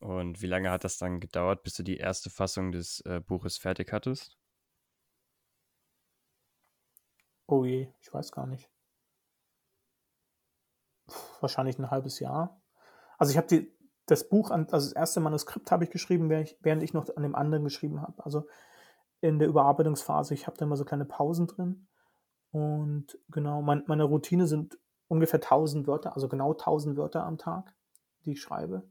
Und wie lange hat das dann gedauert, bis du die erste Fassung des äh, Buches fertig hattest? Oh je, ich weiß gar nicht. Wahrscheinlich ein halbes Jahr. Also ich habe das Buch, an, also das erste Manuskript habe ich geschrieben, während ich, während ich noch an dem anderen geschrieben habe. Also in der Überarbeitungsphase. Ich habe da immer so kleine Pausen drin. Und genau, mein, meine Routine sind ungefähr 1000 Wörter, also genau 1000 Wörter am Tag, die ich schreibe.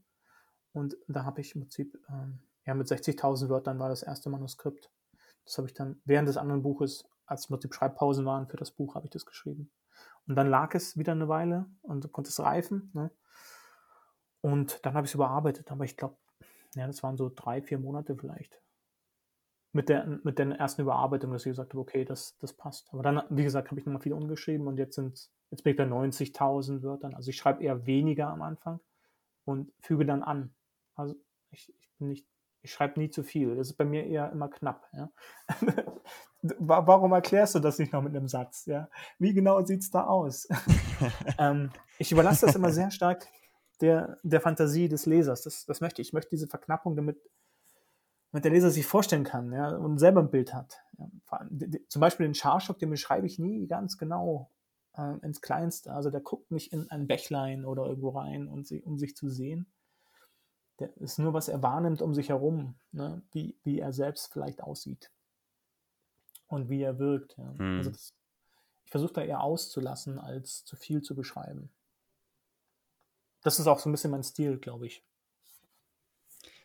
Und da habe ich im Prinzip, ähm, ja, mit 60.000 Wörtern war das erste Manuskript. Das habe ich dann während des anderen Buches, als im Prinzip Schreibpausen waren für das Buch, habe ich das geschrieben. Und dann lag es wieder eine Weile und konnte es reifen. Ne? Und dann habe ich es überarbeitet. Aber ich glaube, ja, das waren so drei, vier Monate vielleicht. Mit der, mit der ersten Überarbeitung, dass ich gesagt habe, okay, das, das passt. Aber dann, wie gesagt, habe ich nochmal viel umgeschrieben und jetzt sind jetzt bin ich bei 90.000 Wörtern. Also ich schreibe eher weniger am Anfang und füge dann an. Also ich, ich bin nicht, ich schreibe nie zu viel. Das ist bei mir eher immer knapp. Ja? Warum erklärst du das nicht noch mit einem Satz? Ja? Wie genau sieht es da aus? ähm, ich überlasse das immer sehr stark der, der Fantasie des Lesers. Das, das möchte ich. Ich möchte diese Verknappung, damit, damit der Leser sich vorstellen kann ja, und selber ein Bild hat. Ja, zum Beispiel den Scharschock, den beschreibe ich nie ganz genau äh, ins Kleinste. Also der guckt nicht in ein Bächlein oder irgendwo rein, sie, um sich zu sehen. Der ist nur, was er wahrnimmt um sich herum, ne? wie, wie er selbst vielleicht aussieht und wie er wirkt. Ja. Hm. Also das, ich versuche da eher auszulassen, als zu viel zu beschreiben. Das ist auch so ein bisschen mein Stil, glaube ich.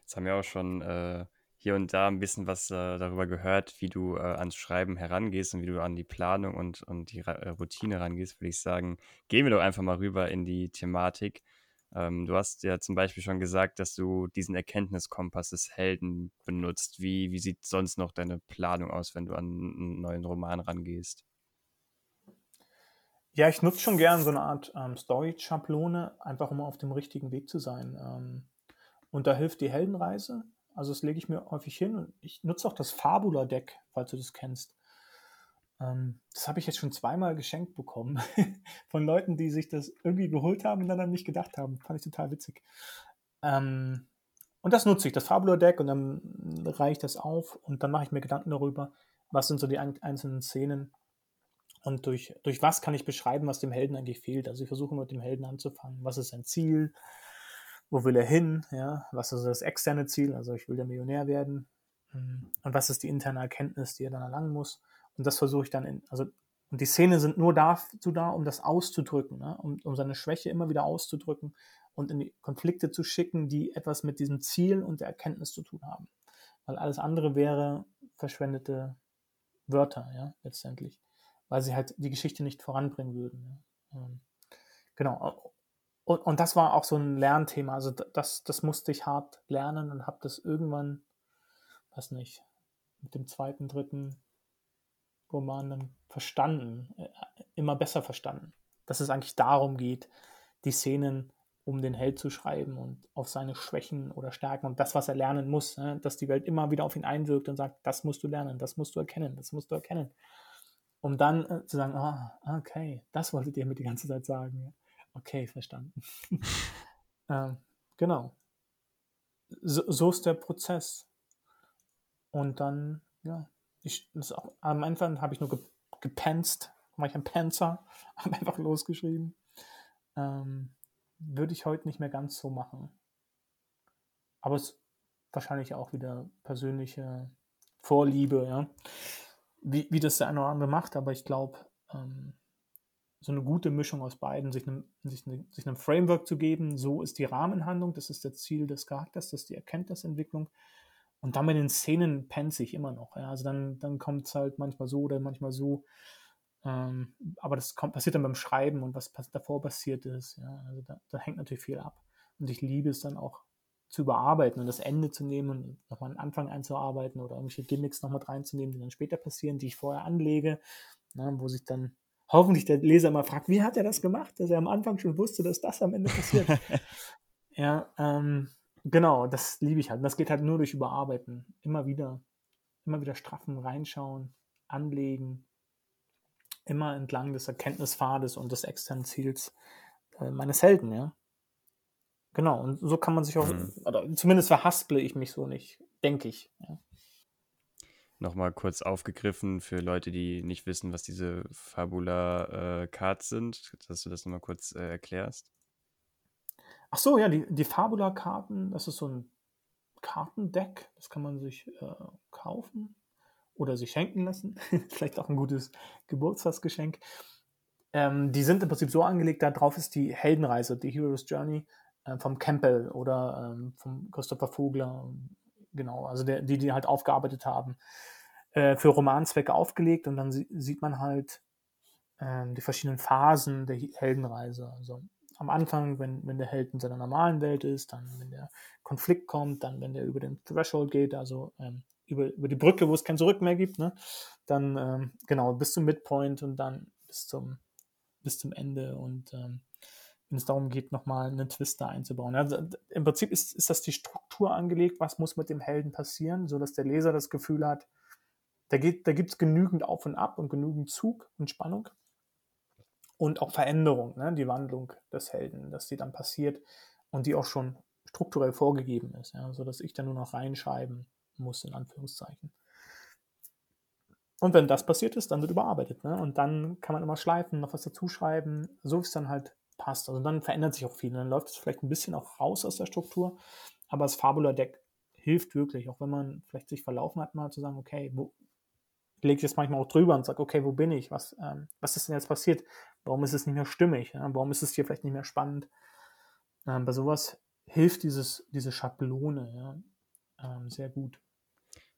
Jetzt haben wir auch schon äh, hier und da ein bisschen was äh, darüber gehört, wie du äh, ans Schreiben herangehst und wie du an die Planung und, und die äh, Routine rangehst, würde ich sagen, gehen wir doch einfach mal rüber in die Thematik. Ähm, du hast ja zum Beispiel schon gesagt, dass du diesen Erkenntniskompass des Helden benutzt. Wie, wie sieht sonst noch deine Planung aus, wenn du an einen neuen Roman rangehst? Ja, ich nutze schon gern so eine Art ähm, Story-Schablone, einfach um auf dem richtigen Weg zu sein. Ähm, und da hilft die Heldenreise. Also das lege ich mir häufig hin und ich nutze auch das Fabula-Deck, falls du das kennst. Ähm, das habe ich jetzt schon zweimal geschenkt bekommen von Leuten, die sich das irgendwie geholt haben und dann an mich gedacht haben. Fand ich total witzig. Ähm, und das nutze ich, das Fabula-Deck und dann reiche ich das auf und dann mache ich mir Gedanken darüber, was sind so die einzelnen Szenen und durch, durch was kann ich beschreiben, was dem Helden eigentlich fehlt. Also ich versuche mit dem Helden anzufangen. Was ist sein Ziel? wo will er hin, ja, was ist das externe Ziel, also ich will der Millionär werden hm, und was ist die interne Erkenntnis, die er dann erlangen muss und das versuche ich dann in, also und die Szenen sind nur dazu da, um das auszudrücken, ne? um, um seine Schwäche immer wieder auszudrücken und in die Konflikte zu schicken, die etwas mit diesem Ziel und der Erkenntnis zu tun haben. Weil alles andere wäre verschwendete Wörter, ja, letztendlich. Weil sie halt die Geschichte nicht voranbringen würden. Ja. Ähm, genau. Und, und das war auch so ein Lernthema. Also das, das musste ich hart lernen und habe das irgendwann, weiß nicht, mit dem zweiten, dritten Roman dann verstanden, äh, immer besser verstanden. Dass es eigentlich darum geht, die Szenen um den Held zu schreiben und auf seine Schwächen oder Stärken und das, was er lernen muss, ne? dass die Welt immer wieder auf ihn einwirkt und sagt, das musst du lernen, das musst du erkennen, das musst du erkennen. Um dann äh, zu sagen, oh, okay, das wolltet ihr mir die ganze Zeit sagen. Okay, verstanden. ähm, genau. So, so, ist der Prozess. Und dann, ja, ich, auch, am Anfang habe ich nur ge, gepenzt, war ich ein Panzer, habe einfach losgeschrieben. Ähm, würde ich heute nicht mehr ganz so machen. Aber es ist wahrscheinlich auch wieder persönliche Vorliebe, ja. Wie, wie das der eine oder andere macht, aber ich glaube, ähm, so eine gute Mischung aus beiden, sich einem, sich, eine, sich einem Framework zu geben. So ist die Rahmenhandlung, das ist das Ziel des Charakters, das ist die Erkenntnisentwicklung. Und dann mit den Szenen pennt sich immer noch. Ja. Also dann, dann kommt es halt manchmal so oder manchmal so. Ähm, aber das kommt, passiert dann beim Schreiben und was davor passiert ist. Ja. Also da, da hängt natürlich viel ab. Und ich liebe es dann auch zu überarbeiten und das Ende zu nehmen und nochmal einen Anfang einzuarbeiten oder irgendwelche Gimmicks nochmal reinzunehmen, die dann später passieren, die ich vorher anlege, ne, wo sich dann hoffentlich der Leser mal fragt, wie hat er das gemacht, dass er am Anfang schon wusste, dass das am Ende passiert. ja, ähm, genau, das liebe ich halt. Und das geht halt nur durch Überarbeiten. Immer wieder, immer wieder straffen, reinschauen, anlegen, immer entlang des Erkenntnispfades und des externen Ziels äh, meines Helden, ja. Genau, und so kann man sich auch, Mhm. oder zumindest verhasple ich mich so nicht, denke ich. Ja. Nochmal kurz aufgegriffen für Leute, die nicht wissen, was diese Fabula äh, Cards sind, dass du das nochmal kurz äh, erklärst. Ach so, ja, die, die Fabula-Karten, das ist so ein Kartendeck, das kann man sich äh, kaufen oder sich schenken lassen. Vielleicht auch ein gutes Geburtstagsgeschenk. Ähm, die sind im Prinzip so angelegt, da drauf ist die Heldenreise, die Hero's Journey äh, vom Campbell oder ähm, vom Christopher Vogler. Genau, also der, die, die halt aufgearbeitet haben, äh, für Romanzwecke aufgelegt und dann sie, sieht man halt ähm, die verschiedenen Phasen der Heldenreise. Also am Anfang, wenn, wenn der Held in seiner normalen Welt ist, dann wenn der Konflikt kommt, dann wenn der über den Threshold geht, also ähm, über, über die Brücke, wo es kein Zurück mehr gibt, ne? dann ähm, genau bis zum Midpoint und dann bis zum, bis zum Ende und ähm, wenn es darum geht, nochmal einen Twister einzubauen. Also, Im Prinzip ist, ist das die Struktur angelegt, was muss mit dem Helden passieren, sodass der Leser das Gefühl hat, da, da gibt es genügend Auf und Ab und genügend Zug und Spannung und auch Veränderung, ne? die Wandlung des Helden, dass die dann passiert und die auch schon strukturell vorgegeben ist, ja? sodass ich dann nur noch reinschreiben muss, in Anführungszeichen. Und wenn das passiert ist, dann wird überarbeitet. Ne? Und dann kann man immer schleifen, noch was dazuschreiben, so wie es dann halt passt. Also dann verändert sich auch viel. Dann läuft es vielleicht ein bisschen auch raus aus der Struktur. Aber das Fabula-Deck hilft wirklich, auch wenn man vielleicht sich verlaufen hat, mal zu sagen, okay, wo, lege jetzt manchmal auch drüber und sage, okay, wo bin ich? Was, ähm, was ist denn jetzt passiert? Warum ist es nicht mehr stimmig? Ja? Warum ist es hier vielleicht nicht mehr spannend? Ähm, bei sowas hilft dieses, diese Schablone ja? ähm, sehr gut.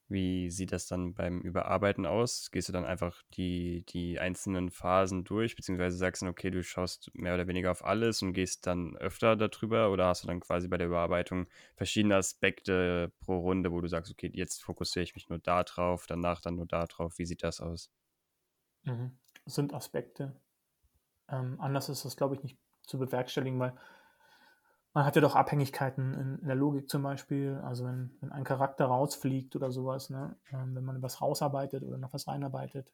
Wie sieht das dann beim Überarbeiten aus? Gehst du dann einfach die, die einzelnen Phasen durch, beziehungsweise sagst du, okay, du schaust mehr oder weniger auf alles und gehst dann öfter darüber oder hast du dann quasi bei der Überarbeitung verschiedene Aspekte pro Runde, wo du sagst, okay, jetzt fokussiere ich mich nur da drauf, danach dann nur da drauf. Wie sieht das aus? Mhm. Das sind Aspekte. Ähm, anders ist das, glaube ich, nicht zu bewerkstelligen, weil man hat ja doch Abhängigkeiten in, in, der Logik zum Beispiel. Also wenn, wenn ein Charakter rausfliegt oder sowas, ne? Ähm, wenn man was rausarbeitet oder noch was reinarbeitet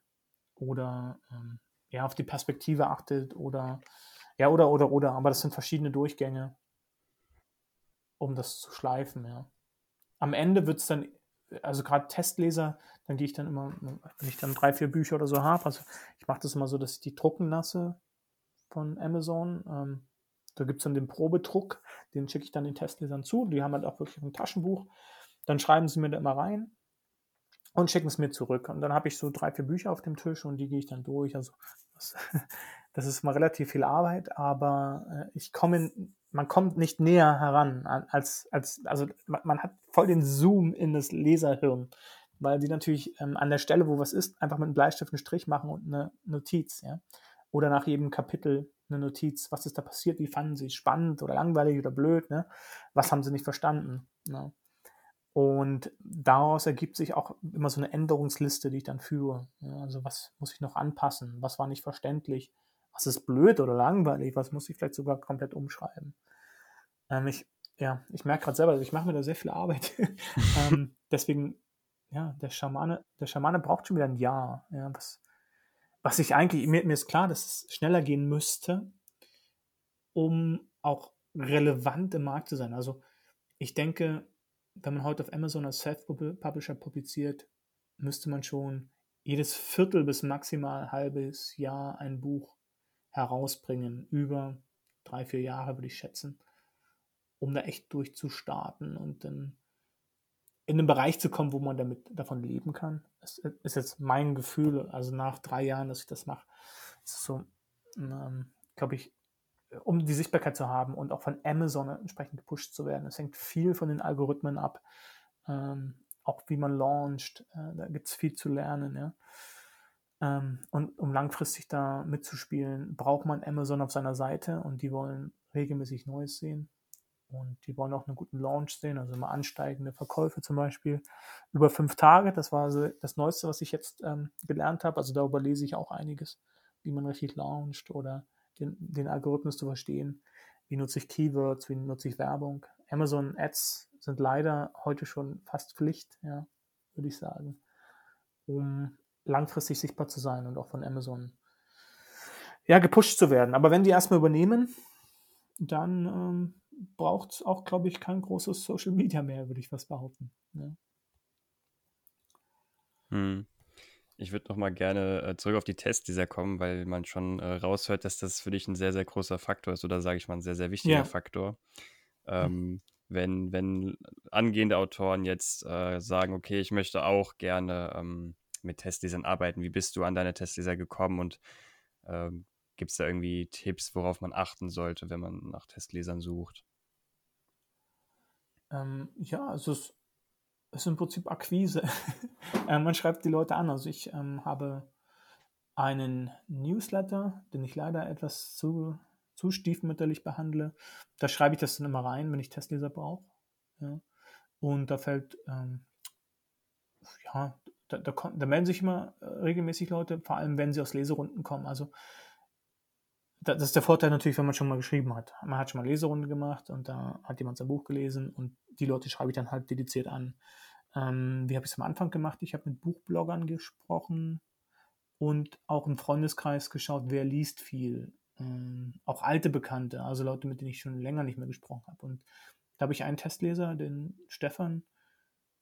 oder ähm, ja auf die Perspektive achtet oder ja oder oder oder. Aber das sind verschiedene Durchgänge, um das zu schleifen. Ja. Am Ende wird es dann, also gerade Testleser, dann gehe ich dann immer, wenn ich dann drei vier Bücher oder so habe. Also ich mache das immer so, dass ich die drucken lasse von Amazon. Ähm, da gibt es dann den Probedruck, den schicke ich dann den Testlesern zu. Die haben halt auch wirklich ein Taschenbuch. Dann schreiben sie mir da immer rein und schicken es mir zurück. Und dann habe ich so drei, vier Bücher auf dem Tisch und die gehe ich dann durch. Also das, das ist mal relativ viel Arbeit, aber äh, ich komme, man kommt nicht näher heran als, als also man, man, hat voll den Zoom in das Leserhirn, weil die natürlich ähm, an der Stelle, wo was ist, einfach mit einem Bleistift einen Strich machen und eine Notiz, ja. Oder nach jedem Kapitel eine Notiz, was ist da passiert, wie fanden sie es spannend oder langweilig oder blöd, ne? was haben sie nicht verstanden. Ne? Und daraus ergibt sich auch immer so eine Änderungsliste, die ich dann führe. Ja, also was muss ich noch anpassen, was war nicht verständlich, was ist blöd oder langweilig, was muss ich vielleicht sogar komplett umschreiben. Ähm, ich, ja, ich merke gerade selber, also ich mache mir da sehr viel Arbeit. ähm, deswegen, ja, der Schamane, der Schamane braucht schon wieder ein Jahr. Ja, was, was ich eigentlich, mir, mir ist klar, dass es schneller gehen müsste, um auch relevant im Markt zu sein. Also ich denke, wenn man heute auf Amazon als Self-Publisher publiziert, müsste man schon jedes Viertel bis maximal halbes Jahr ein Buch herausbringen, über drei, vier Jahre würde ich schätzen, um da echt durchzustarten und dann in einen Bereich zu kommen, wo man damit davon leben kann. Das ist jetzt mein Gefühl, also nach drei Jahren, dass ich das mache, ist so, ähm, glaube ich, um die Sichtbarkeit zu haben und auch von Amazon entsprechend gepusht zu werden. Es hängt viel von den Algorithmen ab, ähm, auch wie man launcht. Äh, da gibt es viel zu lernen. Ja? Ähm, und um langfristig da mitzuspielen, braucht man Amazon auf seiner Seite und die wollen regelmäßig Neues sehen. Und die wollen auch einen guten Launch sehen, also immer ansteigende Verkäufe zum Beispiel. Über fünf Tage, das war so das Neueste, was ich jetzt ähm, gelernt habe. Also darüber lese ich auch einiges, wie man richtig launcht oder den, den Algorithmus zu verstehen. Wie nutze ich Keywords, wie nutze ich Werbung. Amazon Ads sind leider heute schon fast Pflicht, ja, würde ich sagen, um langfristig sichtbar zu sein und auch von Amazon ja, gepusht zu werden. Aber wenn die erstmal übernehmen, dann ähm, braucht es auch, glaube ich, kein großes Social Media mehr, würde ich fast behaupten. Ja. Hm. Ich würde noch mal gerne äh, zurück auf die Testleser kommen, weil man schon äh, raushört, dass das für dich ein sehr, sehr großer Faktor ist oder sage ich mal ein sehr, sehr wichtiger Ja. Faktor. Ähm, wenn, wenn angehende Autoren jetzt äh, sagen, okay, ich möchte auch gerne ähm, mit Testlesern arbeiten, wie bist du an deine Testleser gekommen und ähm, gibt es da irgendwie Tipps, worauf man achten sollte, wenn man nach Testlesern sucht? Ähm, ja, also es ist im Prinzip Akquise. äh, man schreibt die Leute an. Also ich ähm, habe einen Newsletter, den ich leider etwas zu, zu stiefmütterlich behandle. Da schreibe ich das dann immer rein, wenn ich Testleser brauche. Ja. Und da fällt, ähm, ja, da, da, da, melden sich immer äh, regelmäßig Leute, vor allem wenn sie aus Leserunden kommen. Also das ist der Vorteil natürlich, wenn man schon mal geschrieben hat. Man hat schon mal Leserunde gemacht und da hat jemand sein Buch gelesen und die Leute schreibe ich dann halt dediziert an. Ähm, wie habe ich es am Anfang gemacht? Ich habe mit Buchbloggern gesprochen und auch im Freundeskreis geschaut, wer liest viel. Ähm, auch alte Bekannte, also Leute, mit denen ich schon länger nicht mehr gesprochen habe. Und da habe ich einen Testleser, den Stefan,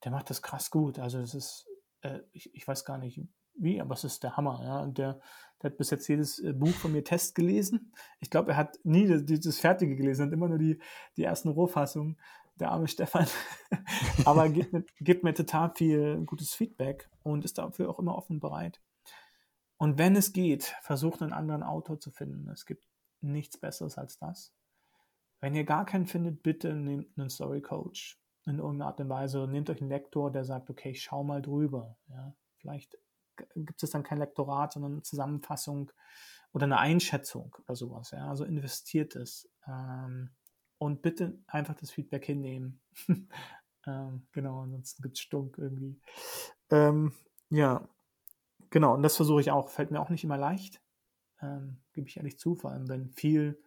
der macht das krass gut. Also es ist, äh, ich, ich weiß gar nicht, wie, aber es ist der Hammer. Ja? Und der, der hat bis jetzt jedes äh, Buch von mir Test gelesen. Ich glaube, er hat nie das, das Fertige gelesen, hat immer nur die, die ersten Rohfassungen. Der arme Stefan. aber gibt mir, gibt mir total viel gutes Feedback und ist dafür auch immer offen bereit. Und wenn es geht, versucht einen anderen Autor zu finden. Es gibt nichts Besseres als das. Wenn ihr gar keinen findet, bitte nehmt einen Story Coach in irgendeiner Art und Weise. Nehmt euch einen Lektor, der sagt, okay, ich schau mal drüber. Ja, vielleicht gibt es dann kein Lektorat, sondern eine Zusammenfassung oder eine Einschätzung oder sowas. Ja? Also investiert es. Ähm, und bitte einfach das Feedback hinnehmen. ähm, genau, ansonsten gibt es Stunk irgendwie. Ähm, ja, genau, und das versuche ich auch. Fällt mir auch nicht immer leicht, ähm, gebe ich ehrlich zu, vor allem wenn viel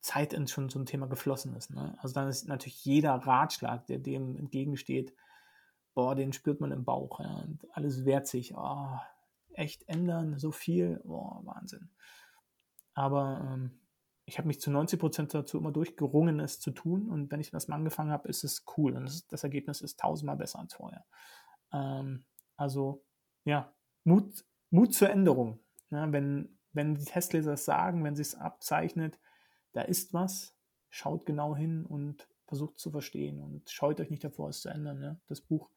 Zeit in schon so ein Thema geflossen ist. Ne? Also dann ist natürlich jeder Ratschlag, der dem entgegensteht, boah, den spürt man im Bauch. Ja? Und alles wehrt sich. Oh, echt ändern, so viel, boah, Wahnsinn. Aber ähm, ich habe mich zu 90 Prozent dazu immer durchgerungen, es zu tun. Und wenn ich das mal angefangen habe, ist es cool. Und das, das Ergebnis ist tausendmal besser als vorher. Ähm, also, ja, Mut, Mut zur Änderung. Ja, wenn, wenn die Testleser es sagen, wenn sie es abzeichnet, da ist was, schaut genau hin und versucht zu verstehen und scheut euch nicht davor, es zu ändern. Ja. Das Buch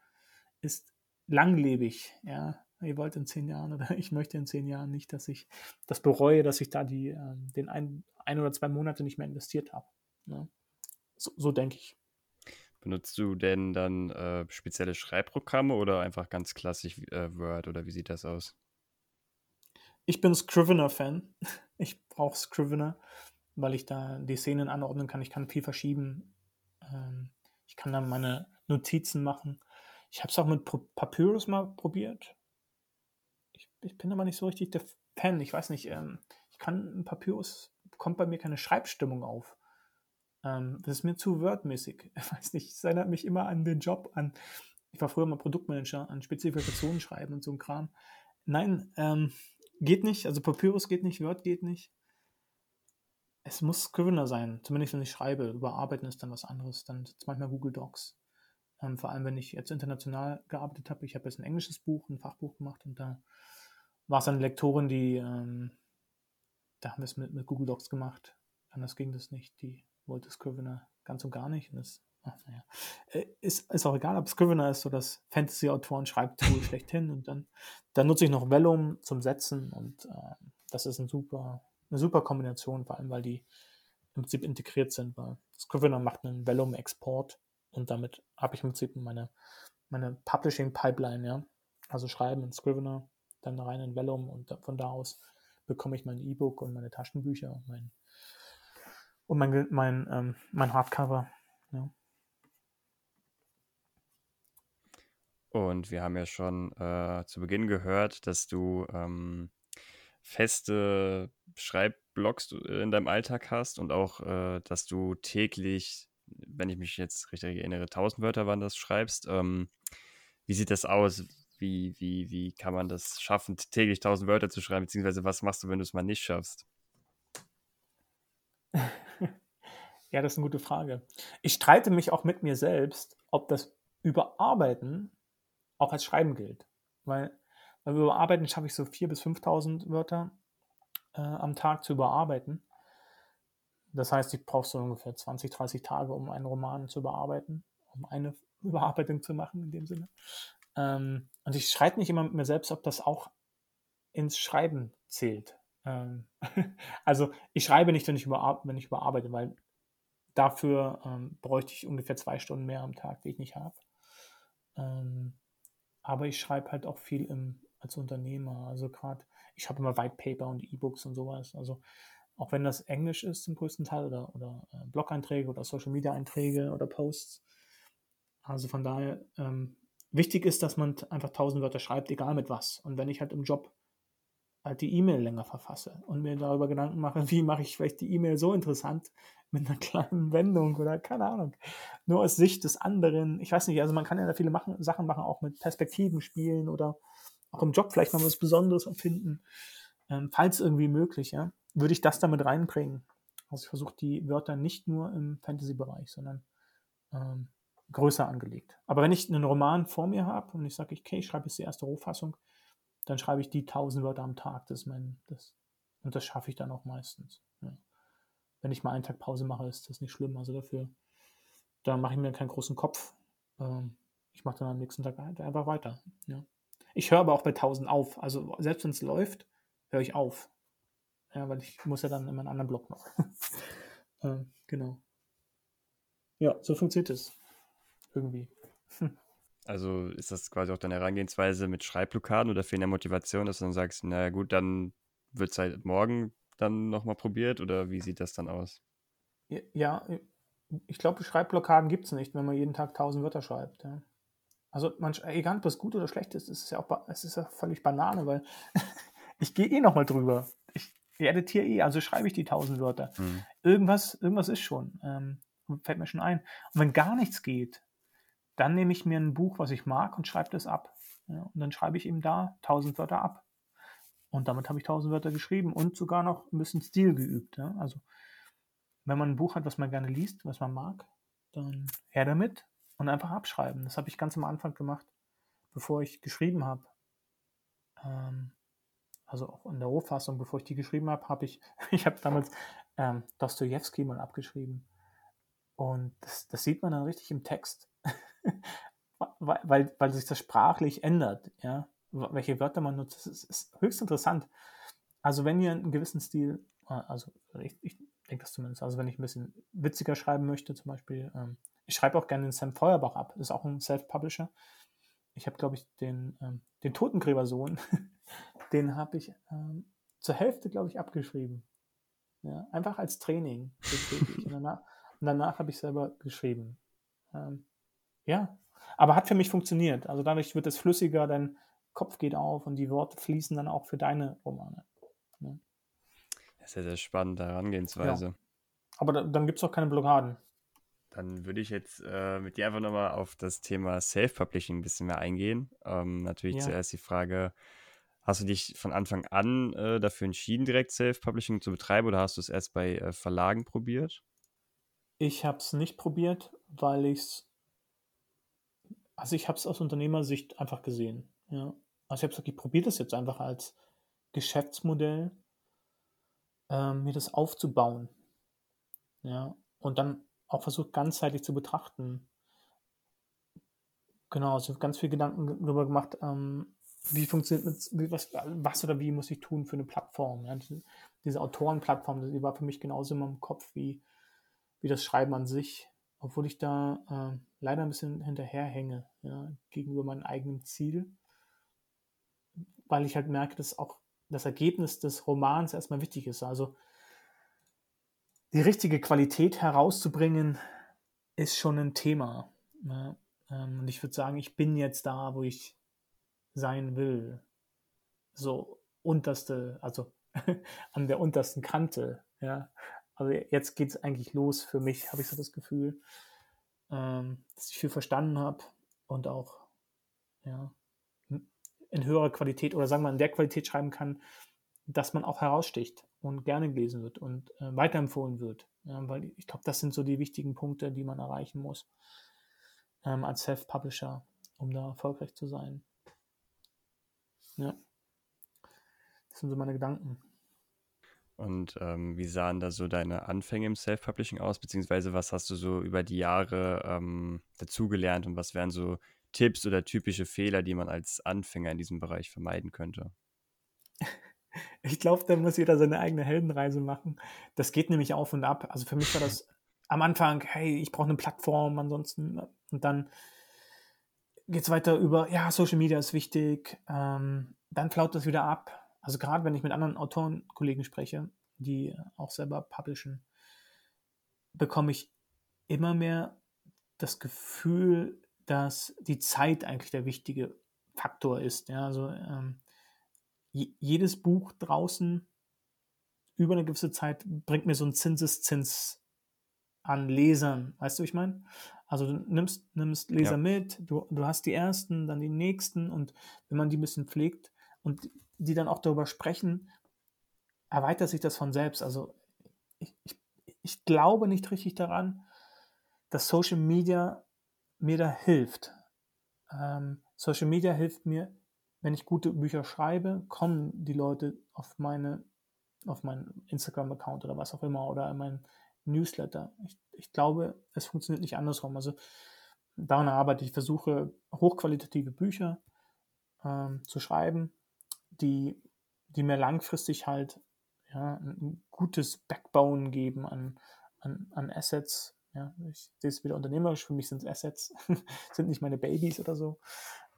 ist langlebig. Ja. Ihr wollt in zehn Jahren oder ich möchte in zehn Jahren nicht, dass ich das bereue, dass ich da die, äh, den ein, ein oder zwei Monate nicht mehr investiert habe. Ne? So, so denke ich. Benutzt du denn dann äh, spezielle Schreibprogramme oder einfach ganz klassisch äh, Word oder wie sieht das aus? Ich bin Scrivener-Fan. Ich brauche Scrivener, weil ich da die Szenen anordnen kann. Ich kann viel verschieben. Ähm, ich kann dann meine Notizen machen. Ich habe es auch mit Papyrus mal probiert. Ich, bin aber nicht so richtig der Fan. Ich weiß nicht, ähm, ich kann Papyrus, kommt bei mir keine Schreibstimmung auf. Ähm, das ist mir zu wordmäßig. Ich weiß nicht, es erinnert mich immer an den Job, an, ich war früher mal Produktmanager, an Spezifikationen schreiben und so ein Kram. Nein, ähm, geht nicht. Also Papyrus geht nicht, Word geht nicht. Es muss Scrivener sein, zumindest wenn ich schreibe. Überarbeiten ist dann was anderes. Dann ist manchmal Google Docs. Ähm, vor allem, wenn ich jetzt international gearbeitet habe. Ich habe jetzt ein englisches Buch, ein Fachbuch gemacht und da war es eine Lektorin, die, ähm, da haben wir es mit, mit Google Docs gemacht. Anders ging das nicht. Die wollte Scrivener ganz und gar nicht. Und das, ach, naja. Äh, ist, ist auch egal, ob Scrivener ist so das Fantasy-Autoren Schreibtool schlechthin. Und dann, dann nutze ich noch Vellum zum Setzen und äh, das ist ein super, eine super Kombination, vor allem weil die im Prinzip integriert sind, weil Scrivener macht einen Vellum-Export und damit habe ich im Prinzip meine, meine Publishing-Pipeline, ja. Also schreiben in Scrivener, dann rein in Vellum und von da aus bekomme ich mein E-Book und meine Taschenbücher und mein, und mein, mein, ähm, mein Hardcover. Ja. Und wir haben ja schon äh, zu Beginn gehört, dass du ähm, feste Schreibblocks in deinem Alltag hast und auch, äh, dass du täglich, wenn ich mich jetzt richtig erinnere, 1000 Wörter waren das schreibst. Ähm, wie sieht das aus? Wie, wie, wie kann man das schaffen, täglich 1000 Wörter zu schreiben? Beziehungsweise was machst du, wenn du es mal nicht schaffst? Ja, das ist eine gute Frage. Ich streite mich auch mit mir selbst, ob das Überarbeiten auch als Schreiben gilt. Weil, wir überarbeiten, schaffe ich so 4.000 bis 5.000 Wörter äh, am Tag zu überarbeiten. Das heißt, ich brauche so ungefähr 20, 30 Tage, um einen Roman zu überarbeiten, um eine Überarbeitung zu machen in dem Sinne. Ähm, und ich streite mich immer mit mir selbst, ob das auch ins Schreiben zählt. Ähm, also ich schreibe nicht, wenn ich, überar wenn ich überarbeite, weil dafür ähm, bräuchte ich ungefähr zwei Stunden mehr am Tag, die ich nicht habe. Ähm, aber ich schreibe halt auch viel im, als Unternehmer. Also gerade, ich habe immer White Paper und E-Books und sowas. Also auch wenn das Englisch ist zum größten Teil oder, oder äh, Blog-Einträge oder Social-Media-Einträge oder Posts. Also von daher, ähm, wichtig ist, dass man einfach tausend Wörter schreibt, egal mit was. Und wenn ich halt im Job halt die E-Mail länger verfasse und mir darüber Gedanken mache, wie mache ich vielleicht die E-Mail so interessant mit einer kleinen Wendung oder keine Ahnung, nur aus Sicht des anderen. Ich weiß nicht, also man kann ja da viele machen, Sachen machen, auch mit Perspektiven spielen oder auch im Job vielleicht mal was Besonderes erfinden, ähm, falls irgendwie möglich, ja, würde ich das damit reinbringen. Also ich versuche die Wörter nicht nur im Fantasy-Bereich, sondern ähm, größer angelegt. Aber wenn ich einen Roman vor mir habe und ich sage, okay, ich schreibe jetzt die erste Rohfassung, dann schreibe ich die 1000 Wörter am Tag. Das mein, das, und das schaffe ich dann auch meistens. Ja. Wenn ich mal einen Tag Pause mache, ist das nicht schlimm. Also dafür, da mache ich mir keinen großen Kopf. Ähm, ich mache dann am nächsten Tag einfach weiter. Ja. Ich höre aber auch bei 1000 auf. Also selbst wenn es läuft, höre ich auf. Ja, weil ich muss ja dann in meinen anderen Blog noch. ähm, genau. Ja, so funktioniert es. Irgendwie. Also ist das quasi auch deine Herangehensweise mit Schreibblockaden oder fehlender Motivation, dass du dann sagst, naja gut, dann wird es halt morgen dann nochmal probiert oder wie sieht das dann aus? Ja, ich glaube, Schreibblockaden gibt es nicht, wenn man jeden Tag tausend Wörter schreibt. Ja. Also man, egal ob das gut oder schlecht ist, ist es ja auch es ist ja völlig Banane, weil ich gehe eh nochmal drüber. Ich editiere eh, also schreibe ich die tausend Wörter. Hm. Irgendwas, irgendwas ist schon. Ähm, fällt mir schon ein. Und wenn gar nichts geht, dann nehme ich mir ein Buch, was ich mag und schreibe das ab. Ja, und dann schreibe ich eben da 1000 Wörter ab. Und damit habe ich 1000 Wörter geschrieben und sogar noch ein bisschen Stil geübt. Ja. Also, wenn man ein Buch hat, was man gerne liest, was man mag, dann her damit und einfach abschreiben. Das habe ich ganz am Anfang gemacht, bevor ich geschrieben habe. Ähm, also auch in der Rohfassung, bevor ich die geschrieben habe, habe ich, ich habe damals ähm, Dostoevsky mal abgeschrieben. Und das, das sieht man dann richtig im Text. Weil, weil sich das sprachlich ändert, ja, welche Wörter man nutzt, das ist, ist höchst interessant. Also wenn ihr einen gewissen Stil, äh, also ich, ich denke das zumindest, also wenn ich ein bisschen witziger schreiben möchte, zum Beispiel, ähm, ich schreibe auch gerne den Sam Feuerbach ab, das ist auch ein Self-Publisher. Ich habe, glaube ich, den, ähm, den Totengräbersohn, den habe ich ähm, zur Hälfte, glaube ich, abgeschrieben. Ja, einfach als Training. Und danach, danach habe ich selber geschrieben. Ähm, ja, aber hat für mich funktioniert. Also dadurch wird es flüssiger, dein Kopf geht auf und die Worte fließen dann auch für deine Romane. Ja. Sehr, sehr spannende Herangehensweise. Ja. Aber da, dann gibt es auch keine Blockaden. Dann würde ich jetzt äh, mit dir einfach nochmal auf das Thema Self-Publishing ein bisschen mehr eingehen. Ähm, natürlich ja. zuerst die Frage, hast du dich von Anfang an äh, dafür entschieden, direkt Self-Publishing zu betreiben oder hast du es erst bei äh, Verlagen probiert? Ich habe es nicht probiert, weil ich es also ich habe es aus Unternehmersicht einfach gesehen. Ja. Also ich habe gesagt, ich probiere das jetzt einfach als Geschäftsmodell, ähm, mir das aufzubauen. Ja. Und dann auch versucht, ganzheitlich zu betrachten. Genau, also ganz viel Gedanken darüber gemacht, ähm, wie funktioniert mit, was, was oder wie muss ich tun für eine Plattform. Ja. Diese, diese Autorenplattform, die war für mich genauso immer im Kopf wie, wie das Schreiben an sich obwohl ich da äh, leider ein bisschen hinterherhänge ja, gegenüber meinem eigenen Ziel, weil ich halt merke, dass auch das Ergebnis des Romans erstmal wichtig ist. Also die richtige Qualität herauszubringen, ist schon ein Thema. Ja. Ähm, und ich würde sagen, ich bin jetzt da, wo ich sein will. So unterste, also an der untersten Kante. Ja. Also jetzt geht es eigentlich los für mich, habe ich so das Gefühl, ähm, dass ich viel verstanden habe und auch ja, in höherer Qualität oder sagen wir in der Qualität schreiben kann, dass man auch heraussticht und gerne gelesen wird und äh, weiterempfohlen wird. Ja, weil ich glaube, das sind so die wichtigen Punkte, die man erreichen muss ähm, als Self-Publisher, um da erfolgreich zu sein. Ja. Das sind so meine Gedanken. Und ähm, wie sahen da so deine Anfänge im Self-Publishing aus? Beziehungsweise was hast du so über die Jahre ähm, dazugelernt und was wären so Tipps oder typische Fehler, die man als Anfänger in diesem Bereich vermeiden könnte? Ich glaube, da muss jeder seine eigene Heldenreise machen. Das geht nämlich auf und ab. Also für mich war das am Anfang, hey, ich brauche eine Plattform, ansonsten. Und dann geht es weiter über, ja, Social Media ist wichtig. Ähm, dann flaut das wieder ab. Also gerade wenn ich mit anderen Autorenkollegen spreche, die auch selber publishen, bekomme ich immer mehr das Gefühl, dass die Zeit eigentlich der wichtige Faktor ist. Ja, also ähm, jedes Buch draußen über eine gewisse Zeit bringt mir so einen Zinseszins an Lesern. Weißt du, ich meine? Also du nimmst, nimmst Leser ja. mit, du, du hast die ersten, dann die nächsten und wenn man die ein bisschen pflegt und die dann auch darüber sprechen, erweitert sich das von selbst. Also ich, ich, ich glaube nicht richtig daran, dass Social Media mir da hilft. Ähm, Social Media hilft mir, wenn ich gute Bücher schreibe, kommen die Leute auf meine auf meinen Instagram-Account oder was auch immer oder in meinen Newsletter. Ich, ich glaube, es funktioniert nicht andersrum. Also daran arbeite ich. Versuche hochqualitative Bücher ähm, zu schreiben, die, die mir langfristig halt ja, ein gutes Backbone geben an, an, an Assets. Ja, ich sehe es wieder unternehmerisch, für mich sind es Assets, sind nicht meine Babys oder so.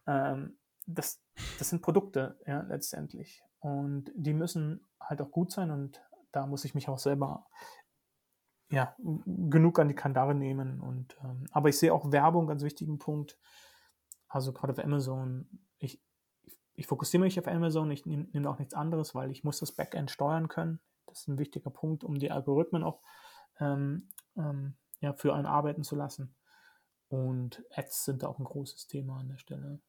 Ähm, das, das sind Produkte, ja, letztendlich. Und die müssen halt auch gut sein und da muss ich mich auch selber ja, genug an die Kandare nehmen. Und, ähm, aber ich sehe auch Werbung, ganz wichtigen Punkt. Also gerade auf Amazon, ich, ich fokussiere mich auf Amazon, ich nehme nehm auch nichts anderes, weil ich muss das Backend steuern können. Das ist ein wichtiger Punkt, um die Algorithmen auch ähm, ähm, ja, für einen arbeiten zu lassen. Und Ads sind auch ein großes Thema an der Stelle.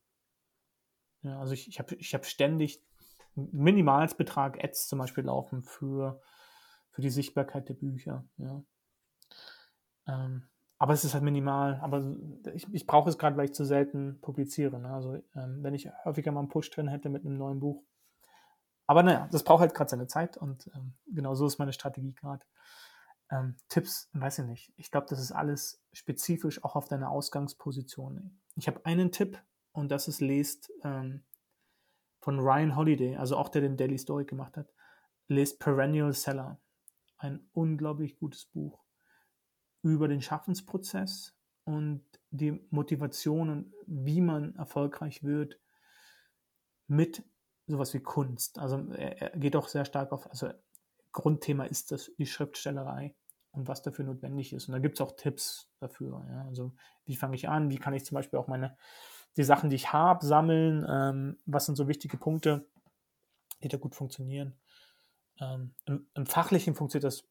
Ja, also ich, ich habe ich hab ständig Minimalsbetrag Ads zum Beispiel laufen für, für die Sichtbarkeit der Bücher. Ja. Ähm, aber es ist halt minimal. Aber ich, ich brauche es gerade, weil ich zu selten publiziere. Ne? Also ähm, wenn ich häufiger mal einen Push drin hätte mit einem neuen Buch. Aber naja, das braucht halt gerade seine Zeit und ähm, genau so ist meine Strategie gerade. Ähm, Tipps, weiß ich nicht. Ich glaube, das ist alles spezifisch auch auf deine Ausgangsposition. Ich habe einen Tipp und das ist lest ähm, von Ryan Holiday, also auch der den Daily Story gemacht hat, lest Perennial Seller. Ein unglaublich gutes Buch über den Schaffensprozess und die Motivation und wie man erfolgreich wird mit sowas wie Kunst. Also er, er geht auch sehr stark auf, also Grundthema ist das die Schriftstellerei und was dafür notwendig ist. Und da gibt es auch Tipps dafür. Ja? Also wie fange ich an? Wie kann ich zum Beispiel auch meine die Sachen, die ich habe, sammeln? Ähm, was sind so wichtige Punkte, die da gut funktionieren? Ähm, im, im, Fachlichen funktioniert das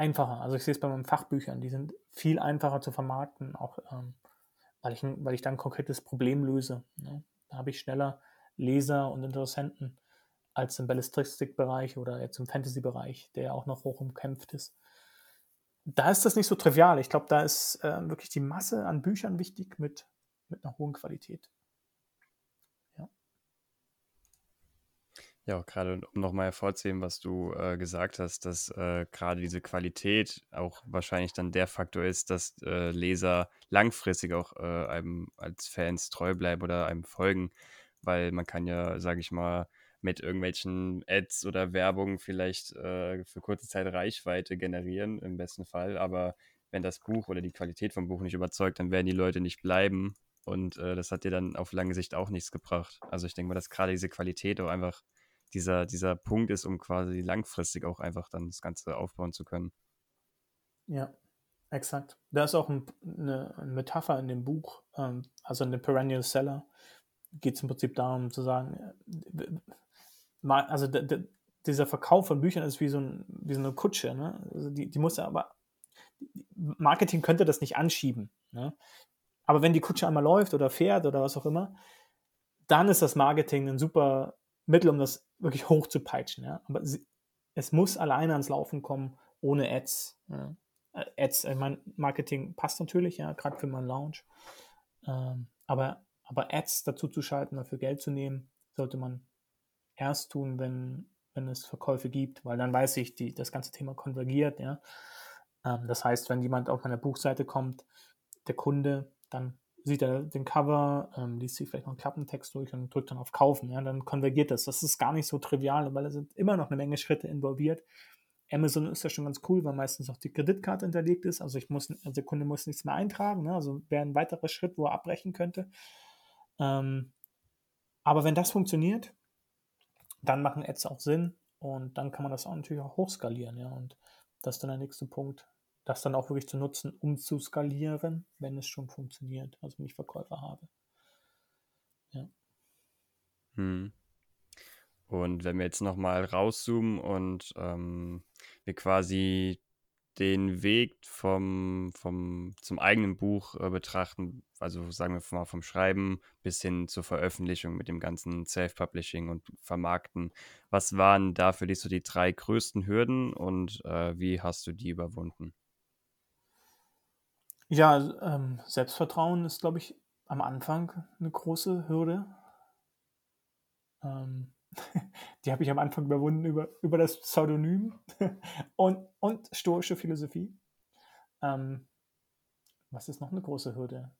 einfacher. Also ich sehe es bei meinen Fachbüchern, die sind viel einfacher zu vermarkten, auch ähm, weil, ich, weil ich dann ein konkretes Problem löse. Ne? Da habe ich schneller Leser und Interessenten als im Belletristikbereich oder jetzt im Fantasy-Bereich, der auch noch hoch umkämpft ist. Da ist das nicht so trivial. Ich glaube, da ist äh, wirklich die Masse an Büchern wichtig mit, mit einer hohen Qualität. Ja, auch gerade um nochmal hervorzuheben, was du äh, gesagt hast, dass äh, gerade diese Qualität auch wahrscheinlich dann der Faktor ist, dass äh, Leser langfristig auch äh, einem als Fans treu bleiben oder einem folgen, weil man kann ja, sage ich mal, mit irgendwelchen Ads oder Werbung vielleicht äh, für kurze Zeit Reichweite generieren, im besten Fall, aber wenn das Buch oder die Qualität vom Buch nicht überzeugt, dann werden die Leute nicht bleiben. Und äh, das hat dir dann auf lange Sicht auch nichts gebracht. Also ich denke mal, dass gerade diese Qualität auch einfach dieser, dieser Punkt ist, um quasi langfristig auch einfach dann das Ganze aufbauen zu können. Ja, exakt. Da ist auch ein, eine, Metapher in dem Buch, ähm, also in dem Perennial Seller, geht es im Prinzip darum zu sagen, äh, also dieser Verkauf von Büchern ist wie so, ein, wie so eine Kutsche. Ne? Also die, die muss aber, Marketing könnte das nicht anschieben. Ne? Aber wenn die Kutsche einmal läuft oder fährt oder was auch immer, dann ist das Marketing ein super Mittel, um das wirklich hoch zu peitschen. Ja? Aber sie, es muss alleine ans Laufen kommen, ohne Ads. Ja? Äh, Ads, ich meine, Marketing passt natürlich, ja, gerade für meinen Launch. Ähm, aber, aber Ads dazu zu schalten, dafür Geld zu nehmen, sollte man erst tun, wenn, wenn es Verkäufe gibt, weil dann weiß ich, die, das ganze Thema konvergiert, ja. Ähm, das heißt, wenn jemand auf meine Buchseite kommt, der Kunde, dann sieht er den Cover, ähm, liest sich vielleicht noch einen Klappentext durch und drückt dann auf Kaufen. Ja, dann konvergiert das. Das ist gar nicht so trivial, weil da sind immer noch eine Menge Schritte involviert. Amazon ist ja schon ganz cool, weil meistens auch die Kreditkarte hinterlegt ist. Also ich muss, also der Kunde muss nichts mehr eintragen. Ne? Also wäre ein weiterer Schritt, wo er abbrechen könnte. Ähm, aber wenn das funktioniert, dann machen Ads auch Sinn und dann kann man das auch natürlich auch hochskalieren. Ja? Und das ist dann der nächste Punkt das dann auch wirklich zu nutzen, um zu skalieren, wenn es schon funktioniert, also wenn ich Verkäufer habe. Ja. Hm. Und wenn wir jetzt nochmal rauszoomen und ähm, wir quasi den Weg vom, vom, zum eigenen Buch äh, betrachten, also sagen wir mal vom Schreiben bis hin zur Veröffentlichung mit dem ganzen Self-Publishing und Vermarkten. Was waren da für dich so die drei größten Hürden und äh, wie hast du die überwunden? Ja, ähm, Selbstvertrauen ist, glaube ich, am Anfang eine große Hürde. Ähm, die habe ich am Anfang überwunden über, über das Pseudonym und, und stoische Philosophie. Ähm, was ist noch eine große Hürde?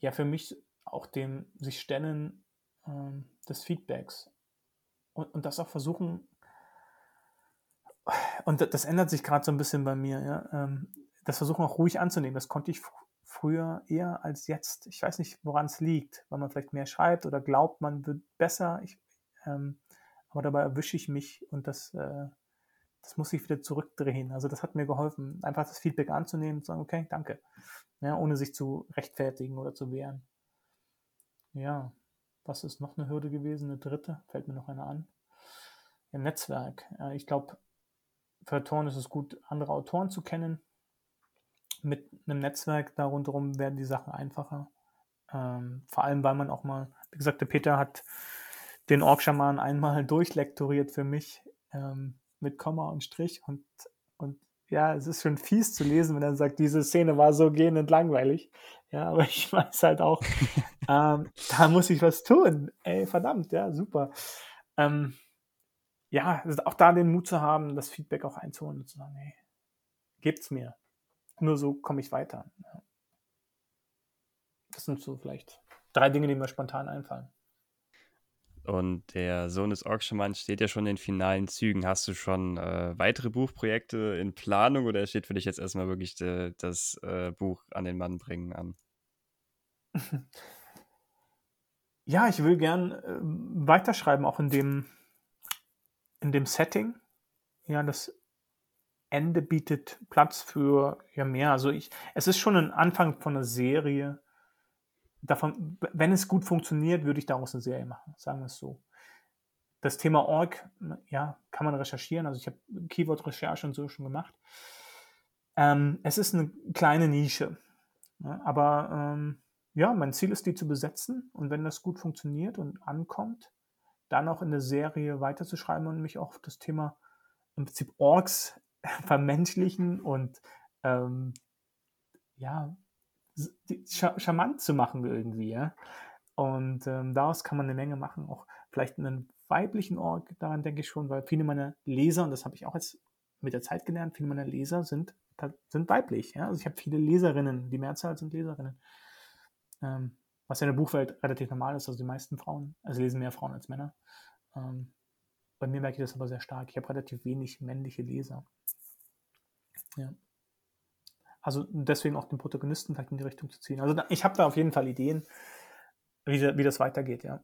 Ja, für mich auch dem sich stellen ähm, des Feedbacks und, und das auch versuchen. Und das ändert sich gerade so ein bisschen bei mir. Ja? Das versuchen auch ruhig anzunehmen. Das konnte ich früher eher als jetzt. Ich weiß nicht, woran es liegt, weil man vielleicht mehr schreibt oder glaubt, man wird besser. Ich, ähm, aber dabei erwische ich mich und das, äh, das muss ich wieder zurückdrehen. Also das hat mir geholfen, einfach das Feedback anzunehmen und zu sagen, okay, danke. Ja, ohne sich zu rechtfertigen oder zu wehren. Ja, was ist noch eine Hürde gewesen? Eine dritte, fällt mir noch eine an. Im Netzwerk. ich glaube, für Autoren ist es gut, andere Autoren zu kennen, mit einem Netzwerk da rundherum werden die Sachen einfacher. Ähm, vor allem, weil man auch mal, wie gesagt, der Peter hat den Orkschaman einmal durchlektoriert für mich ähm, mit Komma und Strich und, und ja, es ist schon fies zu lesen, wenn er sagt, diese Szene war so gehend langweilig. Ja, aber ich weiß halt auch, ähm, da muss ich was tun. Ey, verdammt, ja, super. Ähm, ja, auch da den Mut zu haben, das Feedback auch einzuholen und zu sagen, hey, gebt's mir. Nur so komme ich weiter. Das sind so vielleicht drei Dinge, die mir spontan einfallen. Und der Sohn des Orkschaman steht ja schon in den finalen Zügen. Hast du schon äh, weitere Buchprojekte in Planung oder steht für dich jetzt erstmal wirklich de, das äh, Buch an den Mann bringen an? Ja, ich will gern äh, weiterschreiben, auch in dem, in dem Setting. Ja, das Ende bietet Platz für ja mehr. Also ich, es ist schon ein Anfang von einer Serie. Davon, wenn es gut funktioniert, würde ich daraus eine Serie machen, sagen wir es so. Das Thema Org, ja, kann man recherchieren. Also ich habe Keyword-Recherche und so schon gemacht. Ähm, es ist eine kleine Nische. Ja, aber ähm, ja, mein Ziel ist, die zu besetzen. Und wenn das gut funktioniert und ankommt, dann auch in der Serie weiterzuschreiben und mich auch auf das Thema im Prinzip Orgs vermenschlichen und ähm, ja, charmant zu machen irgendwie. Ja? Und ähm, daraus kann man eine Menge machen. Auch vielleicht einen weiblichen Org, daran denke ich schon, weil viele meiner Leser, und das habe ich auch jetzt mit der Zeit gelernt, viele meiner Leser sind, sind weiblich. Ja? Also ich habe viele Leserinnen, die Mehrzahl sind Leserinnen. Ähm, was ja in der Buchwelt relativ normal ist, also die meisten Frauen, also lesen mehr Frauen als Männer. Ähm, bei mir merke ich das aber sehr stark. Ich habe relativ wenig männliche Leser. Ja. Also deswegen auch den Protagonisten vielleicht in die Richtung zu ziehen. Also ich habe da auf jeden Fall Ideen, wie, wie das weitergeht, ja.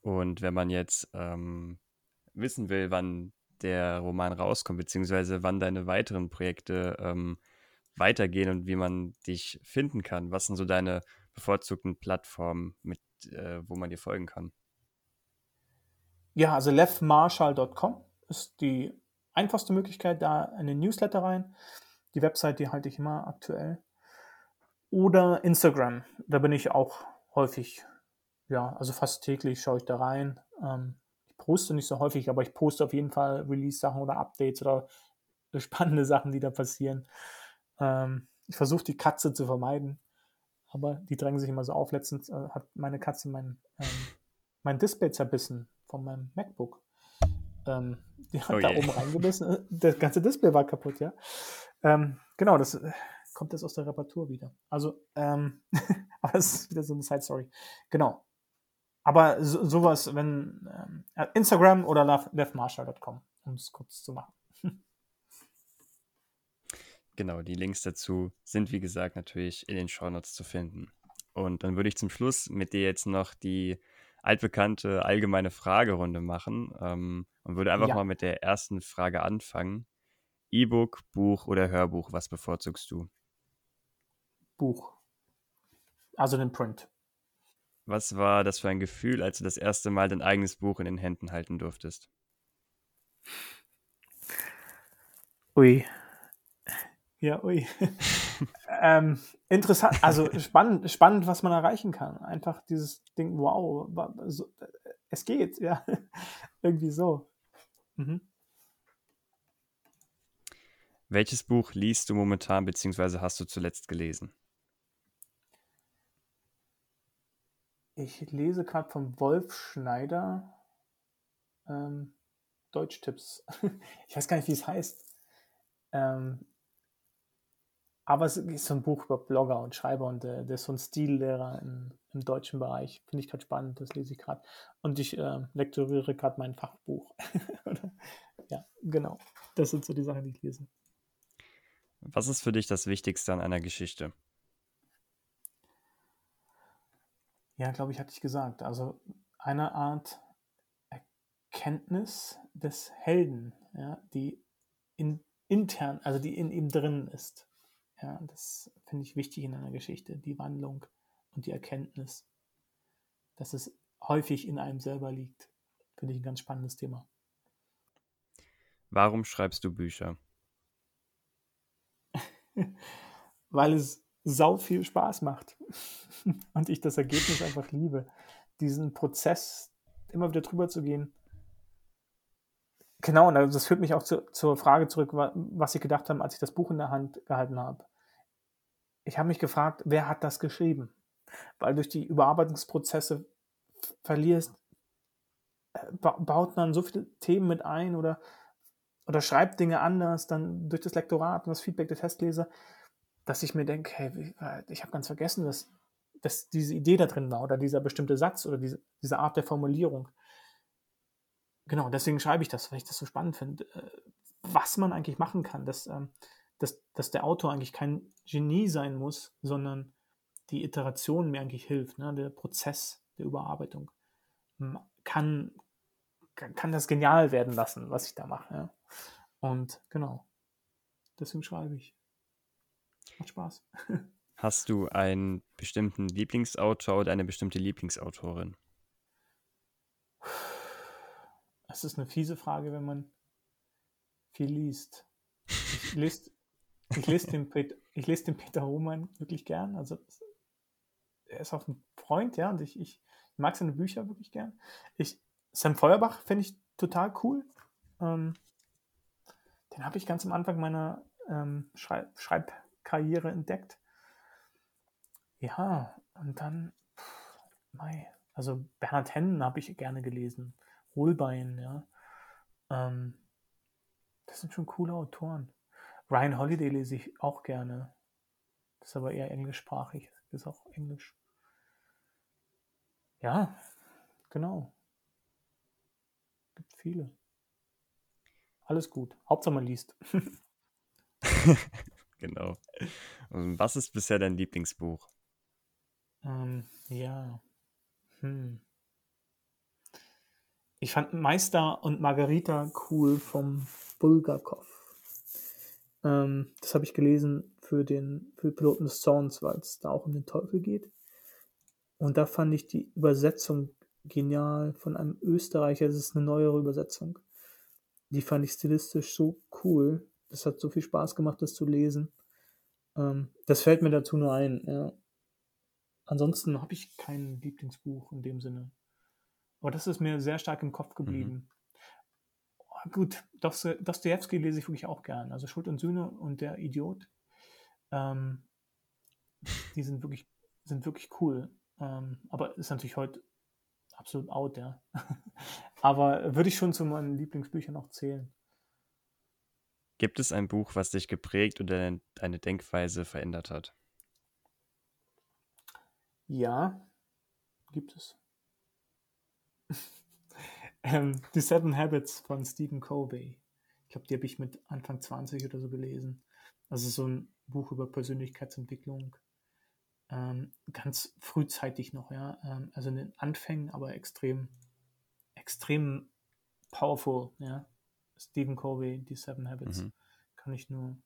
Und wenn man jetzt ähm, wissen will, wann der Roman rauskommt, beziehungsweise wann deine weiteren Projekte ähm, weitergehen und wie man dich finden kann, was sind so deine bevorzugten Plattformen, mit, äh, wo man dir folgen kann? Ja, also levmarshall.com ist die einfachste Möglichkeit, da eine Newsletter rein. Die Website, die halte ich immer aktuell. Oder Instagram, da bin ich auch häufig ja, also fast täglich schaue ich da rein. Ähm, ich poste nicht so häufig, aber ich poste auf jeden Fall Release-Sachen oder Updates oder spannende Sachen, die da passieren. Ähm, ich versuche die Katze zu vermeiden, aber die drängen sich immer so auf. Letztens äh, hat meine Katze mein, ähm, mein Display zerbissen von meinem MacBook. Ähm, die hat Oh da je. oben reingebissen. Das ganze Display war kaputt, ja. Ähm, genau, das äh, kommt jetzt aus der Reparatur wieder. Also, ähm, aber das ist wieder so eine Side-Story. Genau. Aber so, sowas, wenn ähm, äh, Instagram oder levmarshall.com, um es kurz zu machen. Genau, die Links dazu sind wie gesagt natürlich in den Shownotes zu finden. Und dann würde ich zum Schluss mit dir jetzt noch die altbekannte allgemeine Fragerunde machen ähm, und würde einfach Ja. mal mit der ersten Frage anfangen. E-Book, Buch oder Hörbuch, was bevorzugst du? Buch. Also den Print. Was war das für ein Gefühl, als du das erste Mal dein eigenes Buch in den Händen halten durftest? Ui. Ja, ui. ähm, interessant, also spannend, spannend, was man erreichen kann. Einfach dieses Ding, wow, so, es geht, ja. Irgendwie so. Mhm. Welches Buch liest du momentan bzw. hast du zuletzt gelesen? Ich lese gerade von Wolf Schneider ähm, Deutschtipps. ich weiß gar nicht, wie es heißt. Ähm, aber es ist so ein Buch über Blogger und Schreiber und der, der ist so ein Stillehrer im, im deutschen Bereich. Finde ich gerade spannend, das lese ich gerade. Und ich äh, lektoriere gerade mein Fachbuch. Ja, genau. Das sind so die Sachen, die ich lese. Was ist für dich das Wichtigste an einer Geschichte? Ja, glaube ich, hatte ich gesagt. Also eine Art Erkenntnis des Helden, ja, die in, intern, also die in ihm drin ist. Ja, das finde ich wichtig in einer Geschichte, die Wandlung und die Erkenntnis, dass es häufig in einem selber liegt. Finde ich ein ganz spannendes Thema. Warum schreibst du Bücher? Weil es sau viel Spaß macht und ich das Ergebnis einfach liebe. Diesen Prozess immer wieder drüber zu gehen. Genau, und das führt mich auch zu, zur Frage zurück, wa- was ich gedacht habe, als ich das Buch in der Hand gehalten habe. Ich habe mich gefragt, wer hat das geschrieben? Weil durch die Überarbeitungsprozesse verlierst, äh, ba- baut man so viele Themen mit ein oder, oder schreibt Dinge anders, dann durch das Lektorat und das Feedback der Testleser, dass ich mir denke, hey, ich habe ganz vergessen, dass, dass diese Idee da drin war oder dieser bestimmte Satz oder diese, diese Art der Formulierung. Genau, deswegen schreibe ich das, weil ich das so spannend finde, äh, was man eigentlich machen kann, dass, ähm, dass, dass der Autor eigentlich kein Genie sein muss, sondern die Iteration mir eigentlich hilft, ne? der Prozess der Überarbeitung kann, kann das genial werden lassen, was ich da mache. Ja? Und genau, deswegen schreibe ich. Macht Spaß. Hast du einen bestimmten Lieblingsautor oder eine bestimmte Lieblingsautorin? Es ist eine fiese Frage, wenn man viel liest. Ich lese, ich lese, den, ich lese den Peter Hohmann wirklich gern. Also er ist auch ein Freund, ja, und ich, ich mag seine Bücher wirklich gern. Ich, Sam Feuerbach finde ich total cool. Ähm, den habe ich ganz am Anfang meiner ähm, Schrei Schreibkarriere entdeckt. Ja, und dann, pff, mei, also Bernhard Hennen habe ich gerne gelesen. Holbein, ja. Ähm, das sind schon coole Autoren. Ryan Holiday lese ich auch gerne. Das ist aber eher englischsprachig. Das ist auch Englisch. Ja, genau. Gibt viele. Alles gut. Hauptsache man liest. Genau. Und was ist bisher dein Lieblingsbuch? Ähm, ja. Hm. Ich fand Meister und Margarita cool vom Bulgakov. Ähm, das habe ich gelesen für den für Piloten des Zorns, weil es da auch um den Teufel geht. Und da fand ich die Übersetzung genial von einem Österreicher. Das ist eine neuere Übersetzung. Die fand ich stilistisch so cool. Das hat so viel Spaß gemacht, das zu lesen. Ähm, das fällt mir dazu nur ein. Ja. ansonsten habe ich kein Lieblingsbuch in dem Sinne. Aber das ist mir sehr stark im Kopf Mhm. geblieben. Oh, gut, Dosto- Dostoevsky lese ich wirklich auch gern. Also Schuld und Sühne und der Idiot. Ähm, die sind wirklich, sind wirklich cool. Ähm, aber ist natürlich heute absolut out, ja. aber würde ich schon zu meinen Lieblingsbüchern auch zählen. Gibt es ein Buch, was dich geprägt oder deine Denkweise verändert hat? Ja, gibt es. ähm, die Seven Habits von Stephen Covey. Ich glaube, die habe ich mit Anfang 20 oder so gelesen. Also so ein Buch über Persönlichkeitsentwicklung. Ähm, ganz frühzeitig noch, ja. Ähm, also in den Anfängen, aber extrem, extrem powerful, ja. Stephen Covey, die Seven Habits. Mhm. Kann ich nur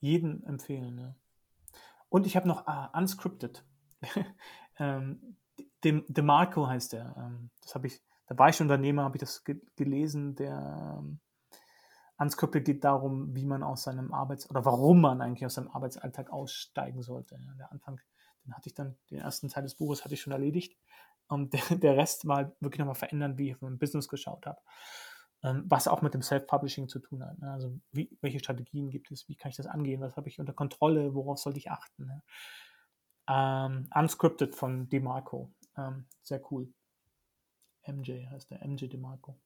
jedem empfehlen, ja. Und ich habe noch ah, Unscripted. ähm, dem, DeMarco heißt der. Ähm, das habe ich, da war ich schon Unternehmer, habe ich das ge gelesen. Der ähm, Unscripted geht darum, wie man aus seinem Arbeits- oder warum man eigentlich aus seinem Arbeitsalltag aussteigen sollte. Ja, der Anfang, den hatte ich dann, den ersten Teil des Buches hatte ich schon erledigt. Und der, der Rest war halt wirklich nochmal verändern, wie ich auf mein Business geschaut habe. Ähm, was auch mit dem Self-Publishing zu tun hat. Ne? Also wie, welche Strategien gibt es, wie kann ich das angehen, was habe ich unter Kontrolle, worauf sollte ich achten. Ne? Ähm, Unscripted von DeMarco. Ähm, sehr cool. MJ heißt der, MJ DeMarco.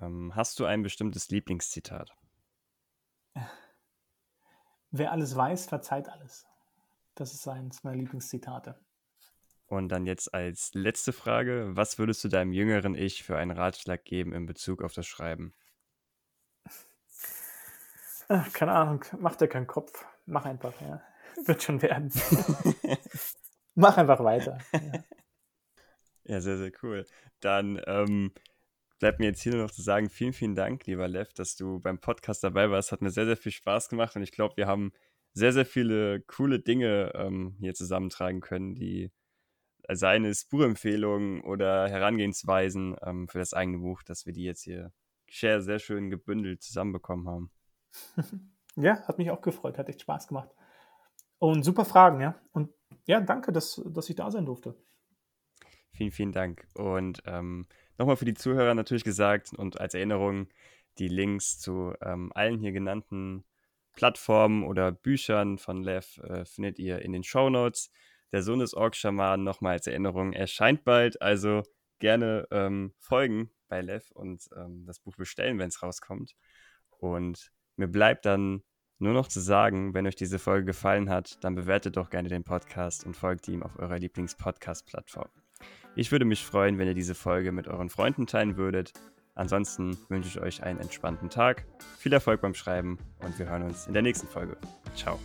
Ähm, hast du ein bestimmtes Lieblingszitat? Wer alles weiß, verzeiht alles. Das ist eines meiner Lieblingszitate. Und dann jetzt als letzte Frage, was würdest du deinem jüngeren Ich für einen Ratschlag geben in Bezug auf das Schreiben? Ach, keine Ahnung, mach dir keinen Kopf. Mach einfach, ja. Wird schon werden. mach einfach weiter. Ja. Ja, sehr, sehr cool. Dann ähm, bleibt mir jetzt hier nur noch zu sagen, vielen, vielen Dank, lieber Lev, dass du beim Podcast dabei warst. Hat mir sehr, sehr viel Spaß gemacht und ich glaube, wir haben sehr, sehr viele coole Dinge ähm, hier zusammentragen können, die seien es Buchempfehlungen oder Herangehensweisen ähm, für das eigene Buch, dass wir die jetzt hier sehr, sehr schön gebündelt zusammenbekommen haben. Ja, hat mich auch gefreut, hat echt Spaß gemacht. Und super Fragen, ja. Und ja, danke, dass, dass ich da sein durfte. Vielen, vielen Dank. Und ähm, nochmal für die Zuhörer natürlich gesagt und als Erinnerung, die Links zu ähm, allen hier genannten Plattformen oder Büchern von Lev äh, findet ihr in den Show Notes. Der Sohn des Ork-Schamanen nochmal als Erinnerung erscheint bald, also gerne ähm, folgen bei Lev und ähm, das Buch bestellen, wenn es rauskommt. Und mir bleibt dann nur noch zu sagen, wenn euch diese Folge gefallen hat, dann bewertet doch gerne den Podcast und folgt ihm auf eurer Lieblings-Podcast-Plattform. Ich würde mich freuen, wenn ihr diese Folge mit euren Freunden teilen würdet. Ansonsten wünsche ich euch einen entspannten Tag, viel Erfolg beim Schreiben und wir hören uns in der nächsten Folge. Ciao.